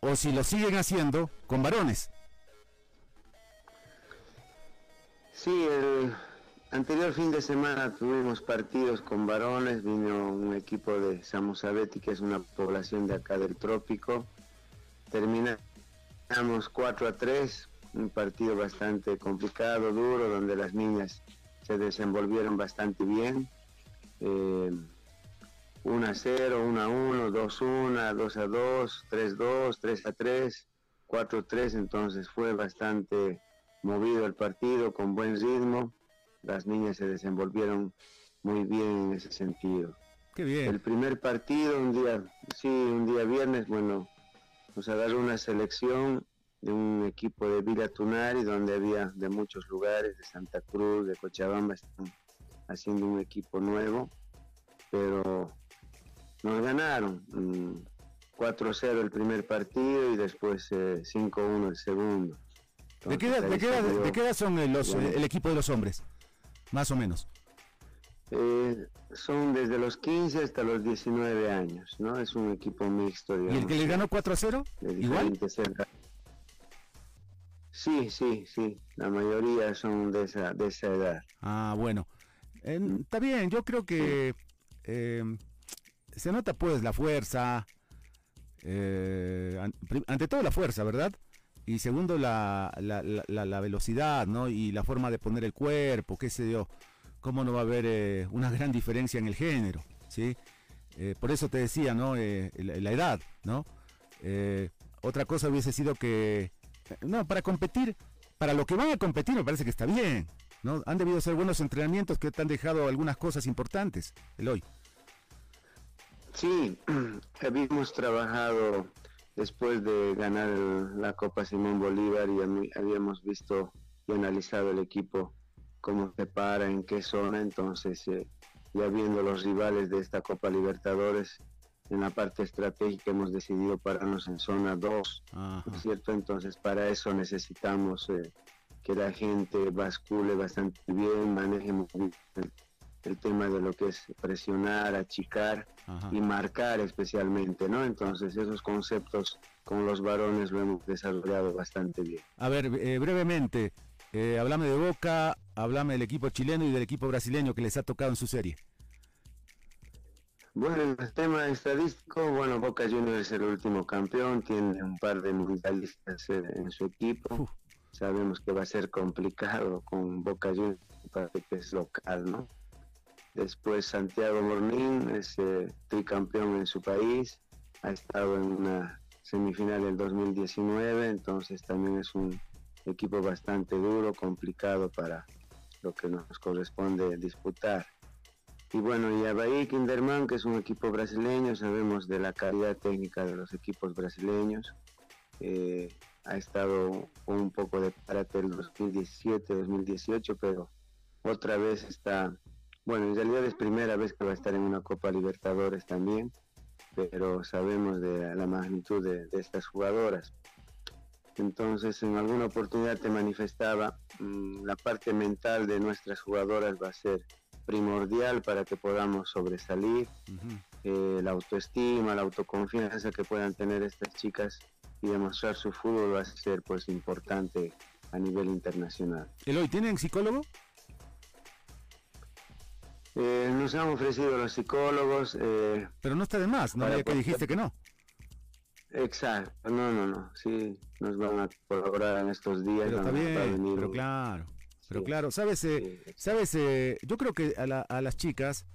o si lo siguen haciendo con varones. Sí, el anterior fin de semana tuvimos partidos con varones, vino un equipo de Samusabeti, que es una población de acá del trópico. Terminamos 4 a 3, un partido bastante complicado, duro, donde las niñas se desenvolvieron bastante bien. Eh, 1 a 0, 1 a 1, 2 a 1, 2 a 2, 3 a 2, 3 a 3, 4 a 3, entonces fue bastante movido el partido, con buen ritmo. Las niñas se desenvolvieron muy bien en ese sentido. Qué bien. El primer partido, un día, sí, un día viernes, bueno, nos agarró una selección de un equipo de Villa Tunari, donde había de muchos lugares, de Santa Cruz, de Cochabamba, están haciendo un equipo nuevo, pero nos ganaron. 4-0 mm, el primer partido y después 5-1 eh, el segundo. ¿De, qué edad, son el equipo de los hombres? Más o menos. Eh, son desde los 15 hasta los 19 años, ¿no? Es un equipo mixto. ¿Y el que le ganó 4 0? ¿Igual? Sí, sí, sí. La mayoría son de esa, de esa edad. Ah, bueno. está bien, yo creo que eh, se nota pues la fuerza, eh, ante todo la fuerza, ¿verdad? Y segundo la, la, velocidad, ¿no? Y la forma de poner el cuerpo, qué sé yo, cómo no va a haber eh, una gran diferencia en el género, ¿sí? Eh, por eso te decía, ¿no? La, edad, ¿no? otra cosa hubiese sido que, no, para competir, para lo que van a competir me parece que está bien, ¿no? Han debido ser buenos entrenamientos que te han dejado algunas cosas importantes, el hoy. Sí, habíamos trabajado después de ganar la Copa Simón Bolívar y habíamos visto y analizado el equipo, cómo se para, en qué zona, entonces eh, ya viendo los rivales de esta Copa Libertadores, en la parte estratégica hemos decidido pararnos en zona 2, cierto? Entonces para eso necesitamos eh, que la gente bascule bastante bien, maneje muy bien el tema de lo que es presionar, achicar y marcar especialmente, ¿no? Entonces esos conceptos con los varones lo hemos desarrollado bastante bien. A ver, eh, brevemente, eh, hablame de Boca, hablame del equipo chileno y del equipo brasileño que les ha tocado en su serie. Bueno, en el tema estadístico, bueno, Boca Juniors es el último campeón, tiene un par de mundialistas eh, en su equipo. Sabemos que va a ser complicado con Boca Juniors, que es local, ¿no? Después Santiago Mornín es tricampeón en su país, ha estado en una semifinal del 2019, entonces también es un equipo bastante duro, complicado para lo que nos corresponde disputar. Y bueno, y Abaí Kinderman, que es un equipo brasileño, sabemos de la calidad técnica de los equipos brasileños. Eh, ha estado un poco de parate el 2017-2018, pero otra vez está bueno, en realidad es primera vez que va a estar en una Copa Libertadores también, pero sabemos de la magnitud de, estas jugadoras. Entonces, en alguna oportunidad te manifestaba, mm, la parte mental de nuestras jugadoras va a ser primordial para que podamos sobresalir. Eh, la autoestima, la autoconfianza que puedan tener estas chicas y demostrar su fútbol va a ser pues importante a nivel internacional. Eloy, ¿tienen psicólogo? Eh, nos han ofrecido los psicólogos. Eh, Pero no está de más, ¿no? Ya que dijiste que no. Exacto, no, no, no. Sí, nos van a colaborar en estos días. Pero está bien, pero claro. Pero claro, sabes, eh, sabes, yo creo que a, a, las chicas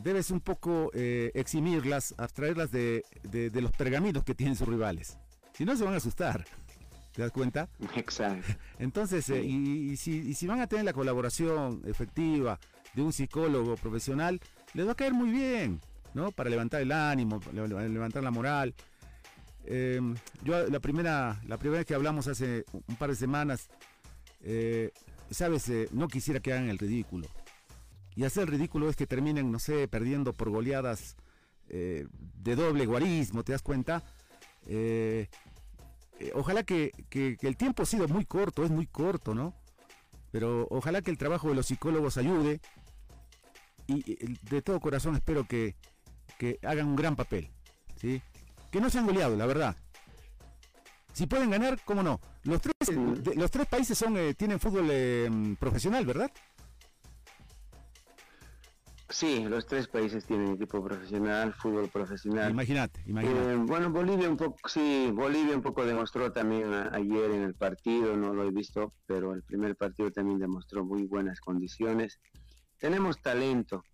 debes un poco eximirlas, abstraerlas de, de, los pergaminos que tienen sus rivales. Si no, se van a asustar. ¿Te das cuenta? Exacto. Entonces, y, si, y si van a tener la colaboración efectiva, de un psicólogo profesional, les va a caer muy bien, ¿no? Para levantar el ánimo, levantar la moral. Em, yo la primera, la primera vez que hablamos hace un par de semanas, eh, sabes, eh, no quisiera que hagan el ridículo. Y hacer el ridículo es que terminen, no sé, perdiendo por goleadas eh, de doble guarismo, ¿te das cuenta? ojalá que, que, el tiempo ha sido muy corto, es muy corto, ¿no? Pero ojalá que el trabajo de los psicólogos ayude y de todo corazón espero que, hagan un gran papel, ¿sí? Que no se han goleado, la verdad. Si pueden ganar, ¿cómo no? Los tres, los tres países son tienen fútbol profesional, ¿verdad? Sí, los tres países tienen equipo profesional, fútbol profesional. Imagínate, imagínate. Eh, bueno, Bolivia un poco, sí, Bolivia un poco demostró también ayer en el partido, no lo he visto, pero el primer partido también demostró muy buenas condiciones. Tenemos talento,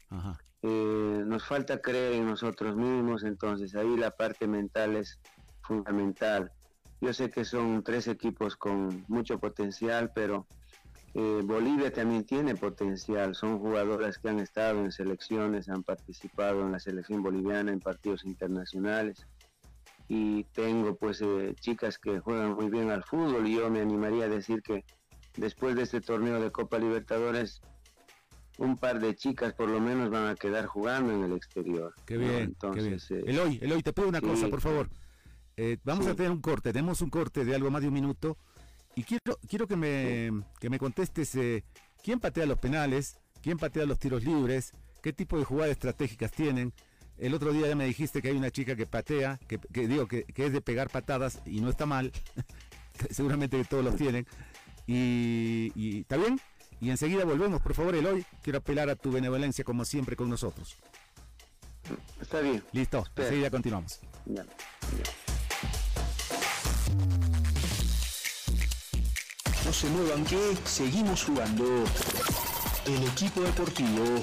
eh, nos falta creer en nosotros mismos, entonces ahí la parte mental es fundamental. Yo sé que son tres equipos con mucho potencial, pero eh, Bolivia también tiene potencial, son jugadoras que han estado en selecciones, han participado en la selección boliviana en partidos internacionales. Y tengo pues eh, chicas que juegan muy bien al fútbol y yo me animaría a decir que después de este torneo de Copa Libertadores un par de chicas por lo menos van a quedar jugando en el exterior. Qué bien, Entonces, qué bien. Eloy, Eloy, te pido una cosa, por favor. Eh, vamos a tener un corte, tenemos un corte de algo más de un minuto y quiero, quiero que, me, que me contestes eh, quién patea los penales, quién patea los tiros libres, qué tipo de jugadas estratégicas tienen. El otro día ya me dijiste que hay una chica que patea, que, digo que, es de pegar patadas y no está mal. Seguramente que todos los tienen. Y, está bien. Y enseguida volvemos, por favor, Eloy. Quiero apelar a tu benevolencia como siempre con nosotros. Está bien. Listo, enseguida continuamos. No se muevan que seguimos jugando. El equipo deportivo.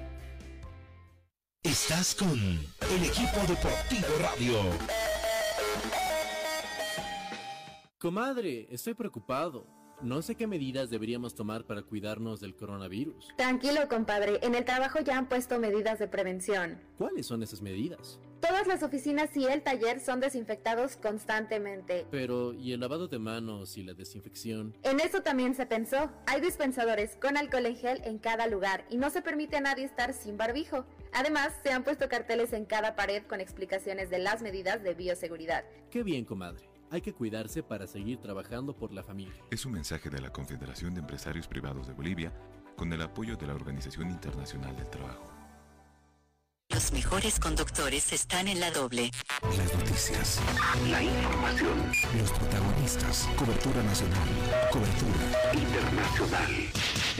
Estás con el equipo deportivo radio. Comadre, estoy preocupado. No sé qué medidas deberíamos tomar para cuidarnos del coronavirus. Tranquilo, compadre. En el trabajo ya han puesto medidas de prevención. ¿Cuáles son esas medidas? Todas las oficinas y el taller son desinfectados constantemente. Pero, ¿y el lavado de manos y la desinfección? En eso también se pensó. Hay dispensadores con alcohol en gel en cada lugar y no se permite a nadie estar sin barbijo. Además, se han puesto carteles en cada pared con explicaciones de las medidas de bioseguridad. Qué bien, comadre. Hay que cuidarse para seguir trabajando por la familia. Es un mensaje de la Confederación de Empresarios Privados de Bolivia con el apoyo de la Organización Internacional del Trabajo. Los mejores conductores están en la doble. Las noticias. La información. Los protagonistas. Cobertura nacional. Cobertura internacional.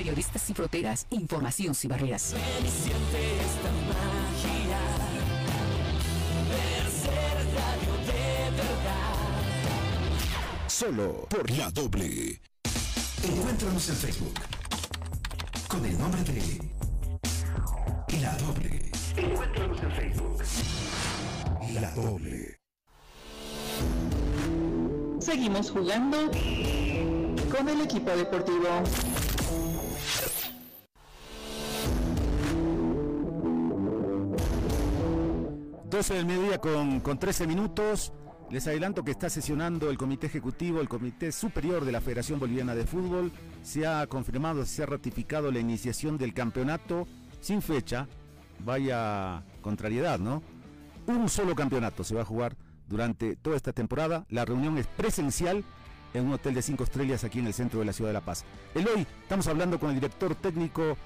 Periodistas sin fronteras, información sin barreras. Solo por la doble. Encuéntranos en Facebook con el nombre de La Doble. Encuéntranos en Facebook. La doble. Seguimos jugando con el equipo deportivo. ...12 del mediodía con, con 13 minutos... Les adelanto que está sesionando el Comité Ejecutivo, el Comité Superior de la Federación Boliviana de Fútbol. Se ha confirmado, se ha ratificado la iniciación del campeonato sin fecha. Vaya contrariedad, ¿no? un solo campeonato se va a jugar durante toda esta temporada. La reunión es presencial en un hotel de cinco estrellas aquí en el centro de la ciudad de La Paz. Eloy, estamos hablando con el director técnico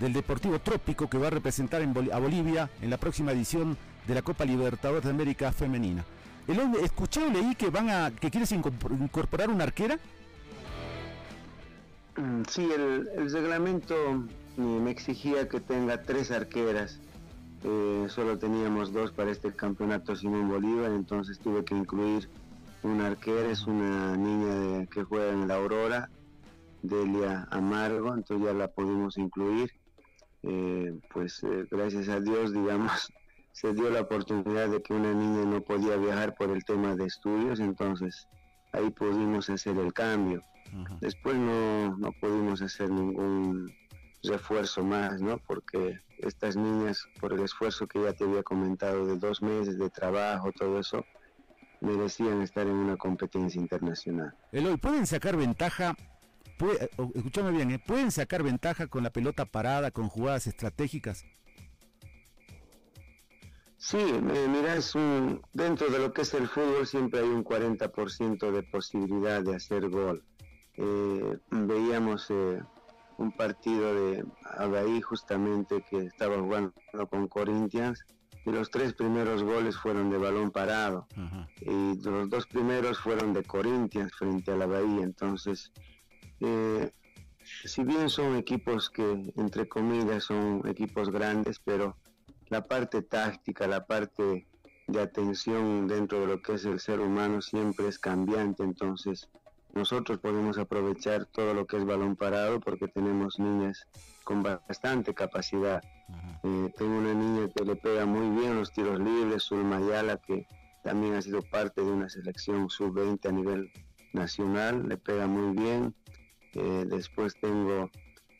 del Deportivo Trópico que va a representar a Bolivia en la próxima edición de la Copa Libertadores de América Femenina. Eloy, escuché leí que van a que quieres incorporar una arquera. Mm, sí, el, el reglamento eh, me exigía que tenga tres arqueras eh, solo teníamos dos para este campeonato Simón Bolívar, entonces tuve que incluir una arquera, es una niña que juega en la Aurora, Delia Amargo, entonces ya la pudimos incluir. Eh, pues eh, gracias a Dios, digamos, se dio la oportunidad de que una niña no podía viajar por el tema de estudios, entonces ahí pudimos hacer el cambio. Después no, no pudimos hacer ningún refuerzo más, ¿no? Porque estas niñas, por el esfuerzo que ya te había comentado de dos meses de trabajo, todo eso, merecían estar en una competencia internacional. Eloy, ¿pueden sacar ventaja? Puede, escúchame bien, ¿eh? ¿pueden sacar ventaja con la pelota parada, con jugadas estratégicas? Sí, mira, es un, dentro de lo que es el fútbol siempre hay un 40% de posibilidad de hacer gol. Eh, veíamos eh, un partido de Abahí justamente que estaba jugando con Corinthians y los tres primeros goles fueron de balón parado y los dos primeros fueron de Corinthians frente a la Bahía. Entonces, eh, si bien son equipos que entre comillas son equipos grandes, pero la parte táctica, la parte de atención dentro de lo que es el ser humano siempre es cambiante, entonces nosotros podemos aprovechar todo lo que es balón parado porque tenemos niñas con bastante capacidad. Eh, tengo una niña que le pega muy bien los tiros libres, Mayala, que también ha sido parte de una selección sub-20 a nivel nacional, le pega muy bien. Después tengo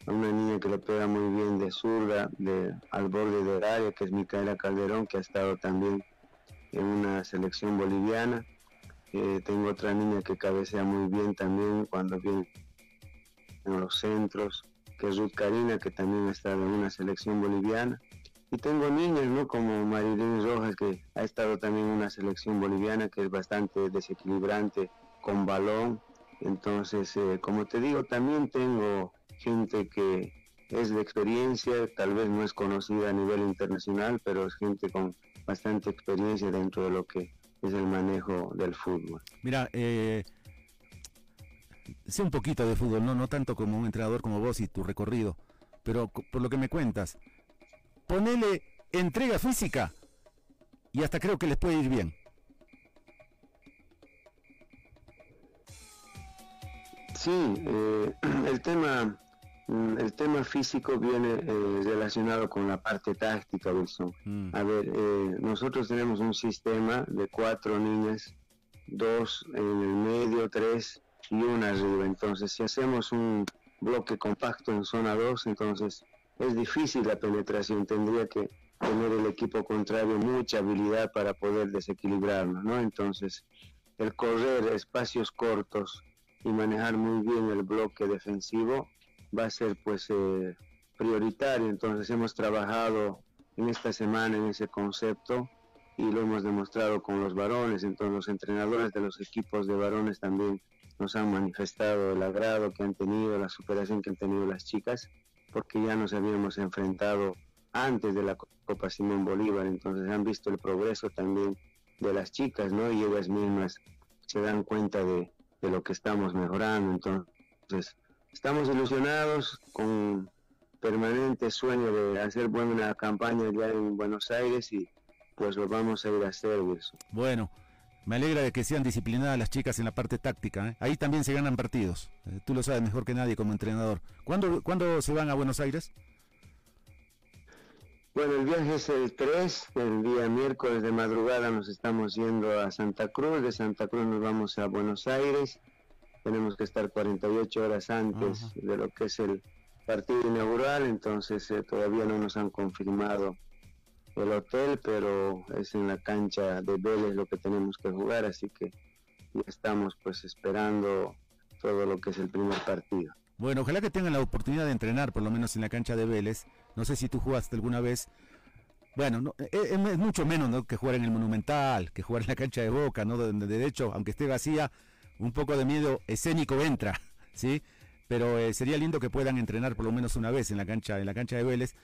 una niña que le pega muy bien de zurda, de, al borde del área, que es Micaela Calderón, que ha estado también en una selección boliviana. Eh, tengo otra niña que cabecea muy bien también cuando viene en los centros, que es Ruth Karina, que también ha estado en una selección boliviana. Y tengo niñas, ¿no? Como Marilyn Rojas, que ha estado también en una selección boliviana, que es bastante desequilibrante con balón. Entonces, eh, como te digo, también tengo gente que es de experiencia, tal vez no es conocida a nivel internacional, pero es gente con bastante experiencia dentro de lo que es el manejo del fútbol. Mira, eh, sé un poquito de fútbol, no, no tanto como un entrenador como vos y tu recorrido, pero por lo que me cuentas, ponele entrega física y hasta creo que les puede ir bien. Sí, eh, el tema Mm, el tema físico viene eh, relacionado con la parte táctica, Wilson. Mm. A ver, eh, nosotros tenemos un sistema de cuatro niñas, dos en el medio, tres y una arriba. Entonces, si hacemos un bloque compacto en zona 2, entonces es difícil la penetración. Tendría que tener el equipo contrario mucha habilidad para poder desequilibrarnos, ¿no? Entonces, el correr espacios cortos y manejar muy bien el bloque defensivo va a ser pues eh, prioritario. Entonces hemos trabajado en esta semana en ese concepto y lo hemos demostrado con los varones. Entonces los entrenadores de los equipos de varones también nos han manifestado el agrado que han tenido, la superación que han tenido las chicas, porque ya nos habíamos enfrentado antes de la Copa Simón Bolívar, entonces han visto el progreso también de las chicas, ¿no? Y ellas mismas se dan cuenta de, de lo que estamos mejorando, entonces Estamos ilusionados con permanente sueño de hacer buena campaña ya en Buenos Aires y pues lo vamos a ir a hacer, Bueno, me alegra de que sean disciplinadas las chicas en la parte táctica. ¿eh? Ahí también se ganan partidos. Eh, tú lo sabes mejor que nadie como entrenador. ¿Cuándo, ¿Cuándo se van a Buenos Aires? Bueno, el viaje es el 3, el día miércoles de madrugada nos estamos yendo a Santa Cruz, de Santa Cruz nos vamos a Buenos Aires tenemos que estar 48 horas antes de lo que es el partido inaugural, entonces eh, todavía no nos han confirmado el hotel, pero es en la cancha de Vélez lo que tenemos que jugar, así que ya estamos pues esperando todo lo que es el primer partido. Bueno, ojalá que tengan la oportunidad de entrenar, por lo menos en la cancha de Vélez. No sé si tú jugaste alguna vez. Bueno, eh, eh, es, mucho menos que jugar en el Monumental, que jugar en la cancha de Boca, ¿no? De, de hecho, aunque esté vacía, un poco de miedo escénico entra, ¿sí? Pero eh, sería lindo que puedan entrenar por lo menos una vez en la cancha, en la cancha de Vélez.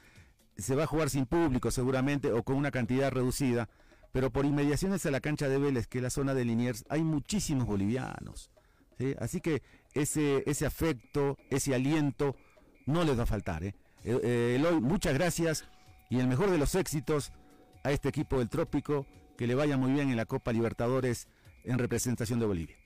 Se va a jugar sin público seguramente o con una cantidad reducida, pero por inmediaciones a la cancha de Vélez, que es la zona de Liniers, hay muchísimos bolivianos. ¿sí? Así que ese, ese afecto, ese aliento, no les va a faltar. ¿eh? Eh, Eloy, muchas gracias y el mejor de los éxitos a este equipo del Trópico, que le vaya muy bien en la Copa Libertadores en representación de Bolivia.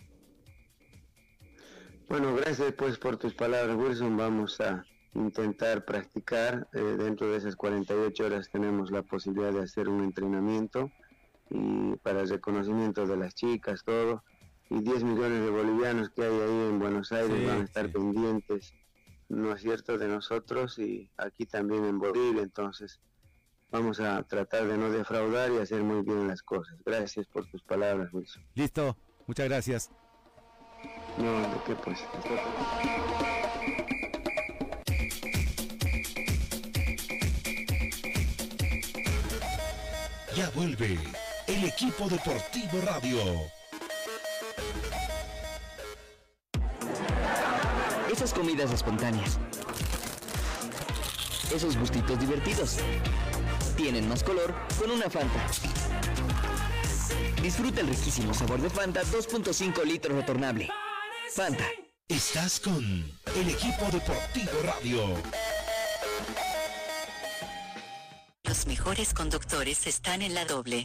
Bueno, gracias pues por tus palabras, Wilson. Vamos a intentar practicar. Eh, dentro de esas 48 horas tenemos la posibilidad de hacer un entrenamiento y para el reconocimiento de las chicas, todo. Y 10 millones de bolivianos que hay ahí en Buenos Aires van a estar pendientes, ¿no es cierto?, de nosotros y aquí también en Bolivia. Entonces, vamos a tratar de no defraudar y hacer muy bien las cosas. Gracias por tus palabras, Wilson. Listo, muchas gracias. No, de qué pues. Ya vuelve el equipo deportivo radio. Esas comidas espontáneas. Esos gustitos divertidos. Tienen más color con una Fanta. Disfruta el riquísimo sabor de Fanta 2.5 litros retornable. Fanta. Estás con el equipo deportivo radio. Los mejores conductores están en la doble.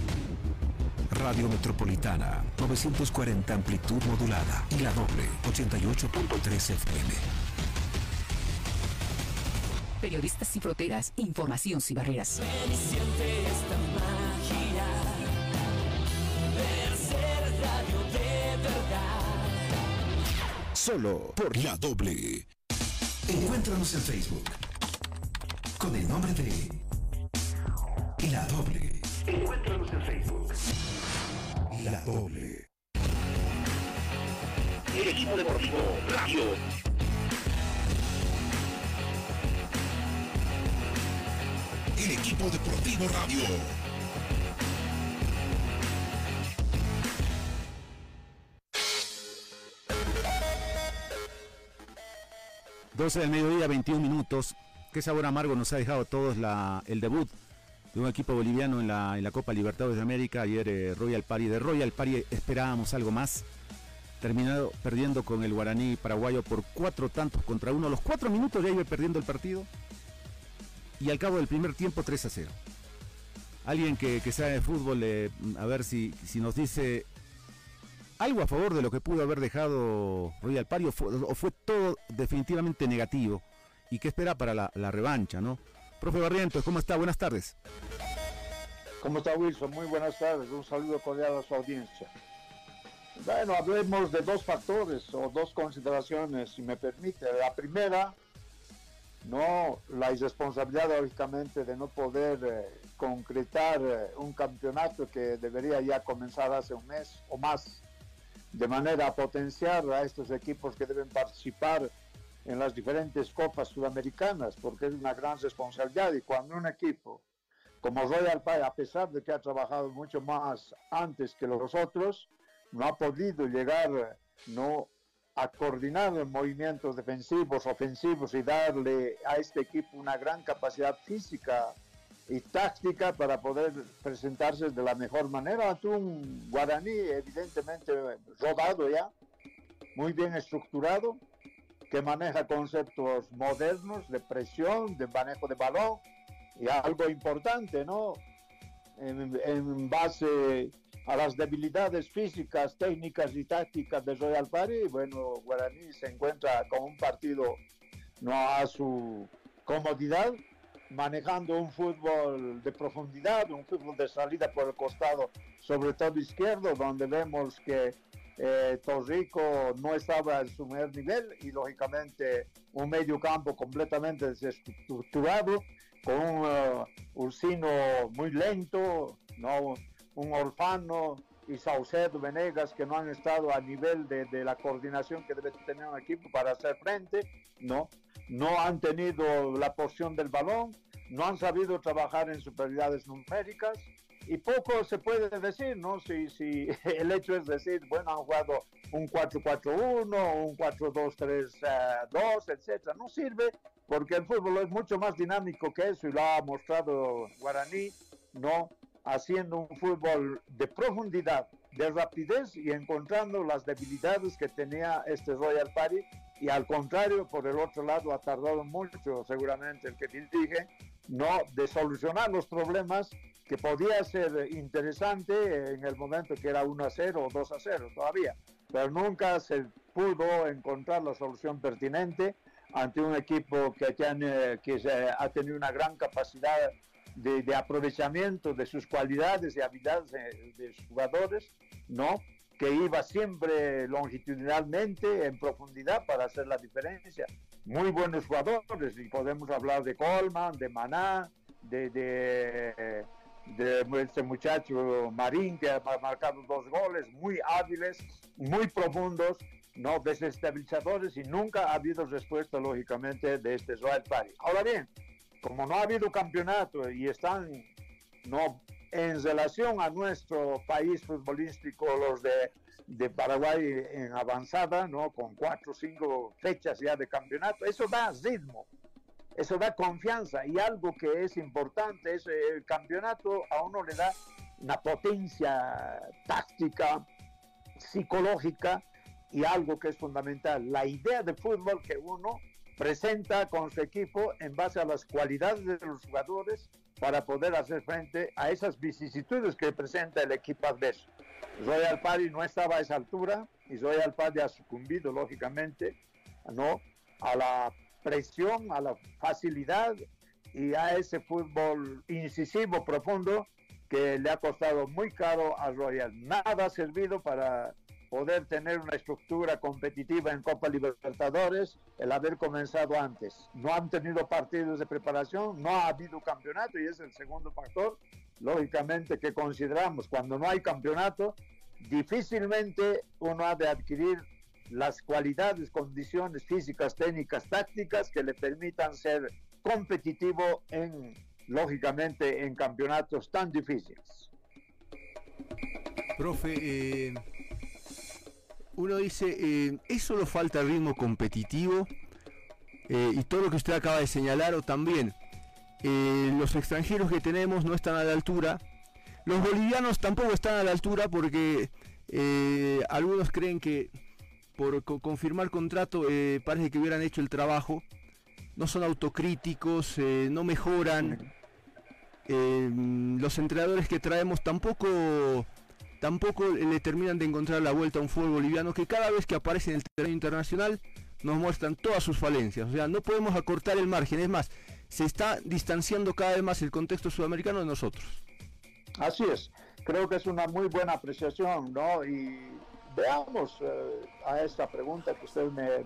Radio Metropolitana, 940 amplitud modulada y la doble, 88.3 FM. Periodistas sin fronteras, información sin barreras. Ven y siente esta magia de ser radio de verdad. Solo por la doble. Encuéntranos en Facebook con el nombre de La Doble. Encuéntranos en Facebook. La Doble. El equipo deportivo Radio. El equipo deportivo Radio. ...12 del mediodía, 21 minutos. Qué sabor amargo nos ha dejado a todos la, el debut de un equipo boliviano en la, Copa Libertadores de América. Ayer eh, Royal Party. De Royal Party esperábamos algo más. Terminado perdiendo con el Guaraní paraguayo por cuatro tantos contra uno. A los cuatro minutos ya iba perdiendo el partido. Y al cabo del primer tiempo 3 a 0. Alguien que, sabe de fútbol, eh, a ver si, si nos dice algo a favor de lo que pudo haber dejado Royal fue, o fue todo definitivamente negativo. ¿Y qué espera para la, la revancha, no? Profe Barrientos, ¿cómo está? Buenas tardes. ¿Cómo está Wilson? Muy buenas tardes. Un saludo cordial a su audiencia. Bueno, hablemos de dos factores o dos consideraciones, si me permite. La primera, no la irresponsabilidad, lógicamente, de no poder eh, concretar eh, un campeonato que debería ya comenzar hace un mes o más, de manera a potenciar a estos equipos que deben participar en las diferentes copas sudamericanas, porque es una gran responsabilidad. Y cuando un equipo como Royal Pie, a pesar de que ha trabajado mucho más antes que los otros, no ha podido llegar no a coordinar movimientos defensivos, ofensivos y darle a este equipo una gran capacidad física y táctica para poder presentarse de la mejor manera. Ante un guaraní evidentemente rodado ya, muy bien estructurado, que maneja conceptos modernos de presión, de manejo de balón y algo importante, ¿no? En, en base a las debilidades físicas, técnicas y tácticas de Royal Party, bueno, Guaraní se encuentra con un partido no a su comodidad, manejando un fútbol de profundidad, un fútbol de salida por el costado, sobre todo izquierdo, donde vemos que eh, Torrico no estaba en su mejor nivel y lógicamente un medio campo completamente desestructurado, con un uh, Ursino muy lento, ¿no? un Orfano y Saucedo Venegas que no han estado a nivel de, de, la coordinación que debe tener un equipo para hacer frente, ¿no? no han tenido la porción del balón, no han sabido trabajar en superioridades numéricas y poco se puede decir, ¿no? Si, si el hecho es decir, bueno, han jugado un 4-4-1, un 4-2-3-2, etcétera. No sirve porque el fútbol es mucho más dinámico que eso y lo ha mostrado Guaraní, ¿no? Haciendo un fútbol de profundidad, de rapidez y encontrando las debilidades que tenía este Royal Party y al contrario, por el otro lado, ha tardado mucho seguramente el que dirige, no de solucionar los problemas que podía ser interesante en el momento que era 1 a 0 o 2 a 0 todavía, pero nunca se pudo encontrar la solución pertinente ante un equipo que, tiene, que ha tenido una gran capacidad de, aprovechamiento de sus cualidades y habilidades de, de jugadores, ¿no? que iba siempre longitudinalmente en profundidad para hacer la diferencia. Muy buenos jugadores, y podemos hablar de Colman, de Maná, de, de este muchacho Marín, que ha marcado dos goles, muy hábiles, muy profundos, no desestabilizadores, y nunca ha habido respuesta, lógicamente, de este Royal Party. Ahora bien, como no ha habido campeonato y están no en relación a nuestro país futbolístico, los de, de, Paraguay en avanzada, ¿no? con cuatro o cinco fechas ya de campeonato, eso da ritmo, eso da confianza y algo que es importante es el campeonato a uno le da una potencia táctica, psicológica y algo que es fundamental, la idea de fútbol que uno presenta con su equipo en base a las cualidades de los jugadores para poder hacer frente a esas vicisitudes que presenta el equipo adverso. Royal Party no estaba a esa altura y Royal Party ha sucumbido lógicamente ¿no? a la presión, a la facilidad y a ese fútbol incisivo, profundo, que le ha costado muy caro a Royal. Nada ha servido para poder tener una estructura competitiva en Copa Libertadores, el haber comenzado antes. No han tenido partidos de preparación, no ha habido campeonato y es el segundo factor, lógicamente, que consideramos. Cuando no hay campeonato, difícilmente uno ha de adquirir las cualidades, condiciones físicas, técnicas, tácticas que le permitan ser competitivo en, lógicamente, en campeonatos tan difíciles. Profe, eh, uno dice, eh, ¿es solo falta ritmo competitivo? Eh, y todo lo que usted acaba de señalar, o también eh, los extranjeros que tenemos no están a la altura. Los bolivianos tampoco están a la altura porque algunos creen que por co- confirmar contrato eh, parece que hubieran hecho el trabajo. No son autocríticos, eh, no mejoran. Eh, los entrenadores que traemos tampoco tampoco le terminan de encontrar la vuelta a un fútbol boliviano que cada vez que aparece en el terreno internacional nos muestran todas sus falencias. O sea, no podemos acortar el margen. Es más, se está distanciando cada vez más el contexto sudamericano de nosotros. Así es, creo que es una muy buena apreciación, ¿no? Veamos eh, a esta pregunta que usted me,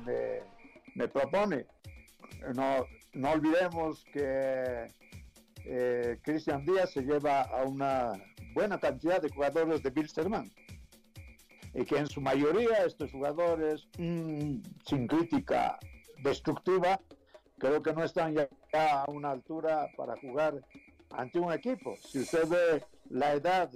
me- propone. No, no olvidemos que eh, Cristian Díaz se lleva a una buena cantidad de jugadores de Bilsterman y que en su mayoría estos jugadores, mm, sin crítica destructiva, creo que no están ya a una altura para jugar ante un equipo. Si usted ve la edad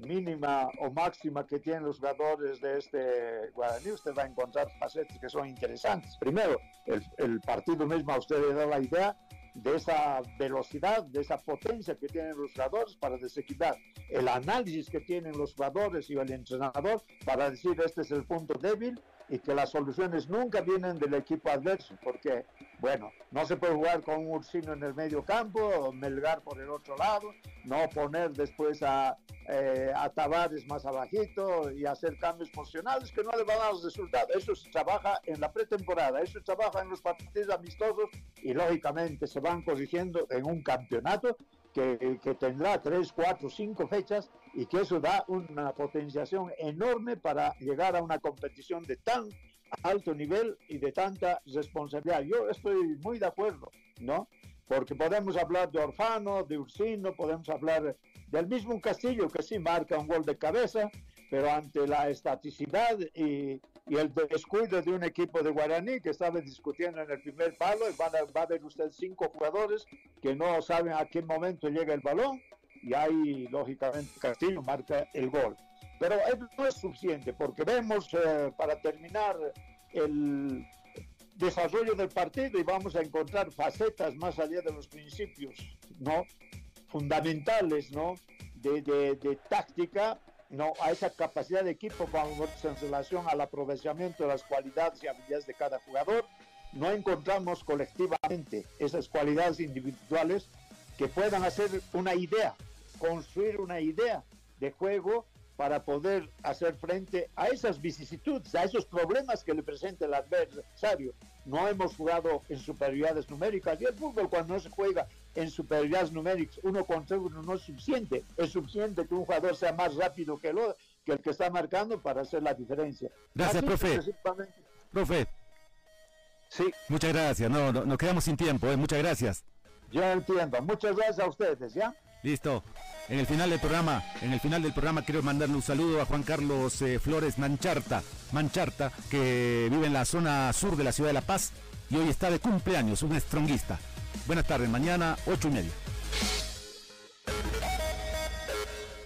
mínima o máxima que tienen los jugadores de este Guaraní, usted va a encontrar facetas que son interesantes. Primero, el, el partido mismo a usted le da la idea de esa velocidad, de esa potencia que tienen los jugadores para desequilibrar, el análisis que tienen los jugadores y el entrenador para decir este es el punto débil y que las soluciones nunca vienen del equipo adverso, porque, bueno, no se puede jugar con un Ursino en el medio campo, Melgar por el otro lado, no poner después a, eh, a Tavares más abajito y hacer cambios posicionales que no le van a dar resultados. Eso se trabaja en la pretemporada, eso se trabaja en los partidos amistosos y lógicamente se van corrigiendo en un campeonato que, que tendrá tres, cuatro, cinco fechas y que eso da una potenciación enorme para llegar a una competición de tan alto nivel y de tanta responsabilidad. Yo estoy muy de acuerdo, ¿no? Porque podemos hablar de Orfano, de Ursino, podemos hablar del mismo Castillo que sí marca un gol de cabeza, pero ante la estaticidad y, y el descuido de un equipo de Guaraní que estaba discutiendo en el primer palo, van a- va a ver usted cinco jugadores que no saben a qué momento llega el balón y ahí lógicamente Castillo marca el gol. Pero no es suficiente porque vemos, eh, para terminar, el desarrollo del partido y vamos a encontrar facetas más allá de los principios, ¿no? Fundamentales, ¿no? De, de, táctica, ¿no? A esa capacidad de equipo en relación al aprovechamiento de las cualidades y habilidades de cada jugador. No encontramos colectivamente esas cualidades individuales que puedan hacer una idea, construir una idea de juego para poder hacer frente a esas vicisitudes, a esos problemas que le presenta el adversario. No hemos jugado en superioridades numéricas y el fútbol cuando no se juega en superioridades numéricas, uno contra uno no es suficiente. Es suficiente que un jugador sea más rápido que el, que, el que está marcando para hacer la diferencia. Gracias, profe. Profe. Sí. Muchas gracias. No, no, nos quedamos sin tiempo. ¿eh? Muchas gracias. Yo entiendo. Muchas gracias a ustedes, ¿ya? Listo. En el final del programa, en el final del programa quiero mandarle un saludo a Juan Carlos eh, Flores Mancharta, Mancharta, que vive en la zona sur de la ciudad de La Paz y hoy está de cumpleaños, un estronguista. Buenas tardes, mañana ocho y media.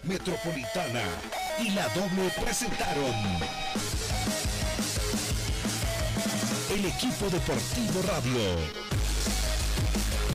Metropolitana y la doble presentaron el equipo deportivo radio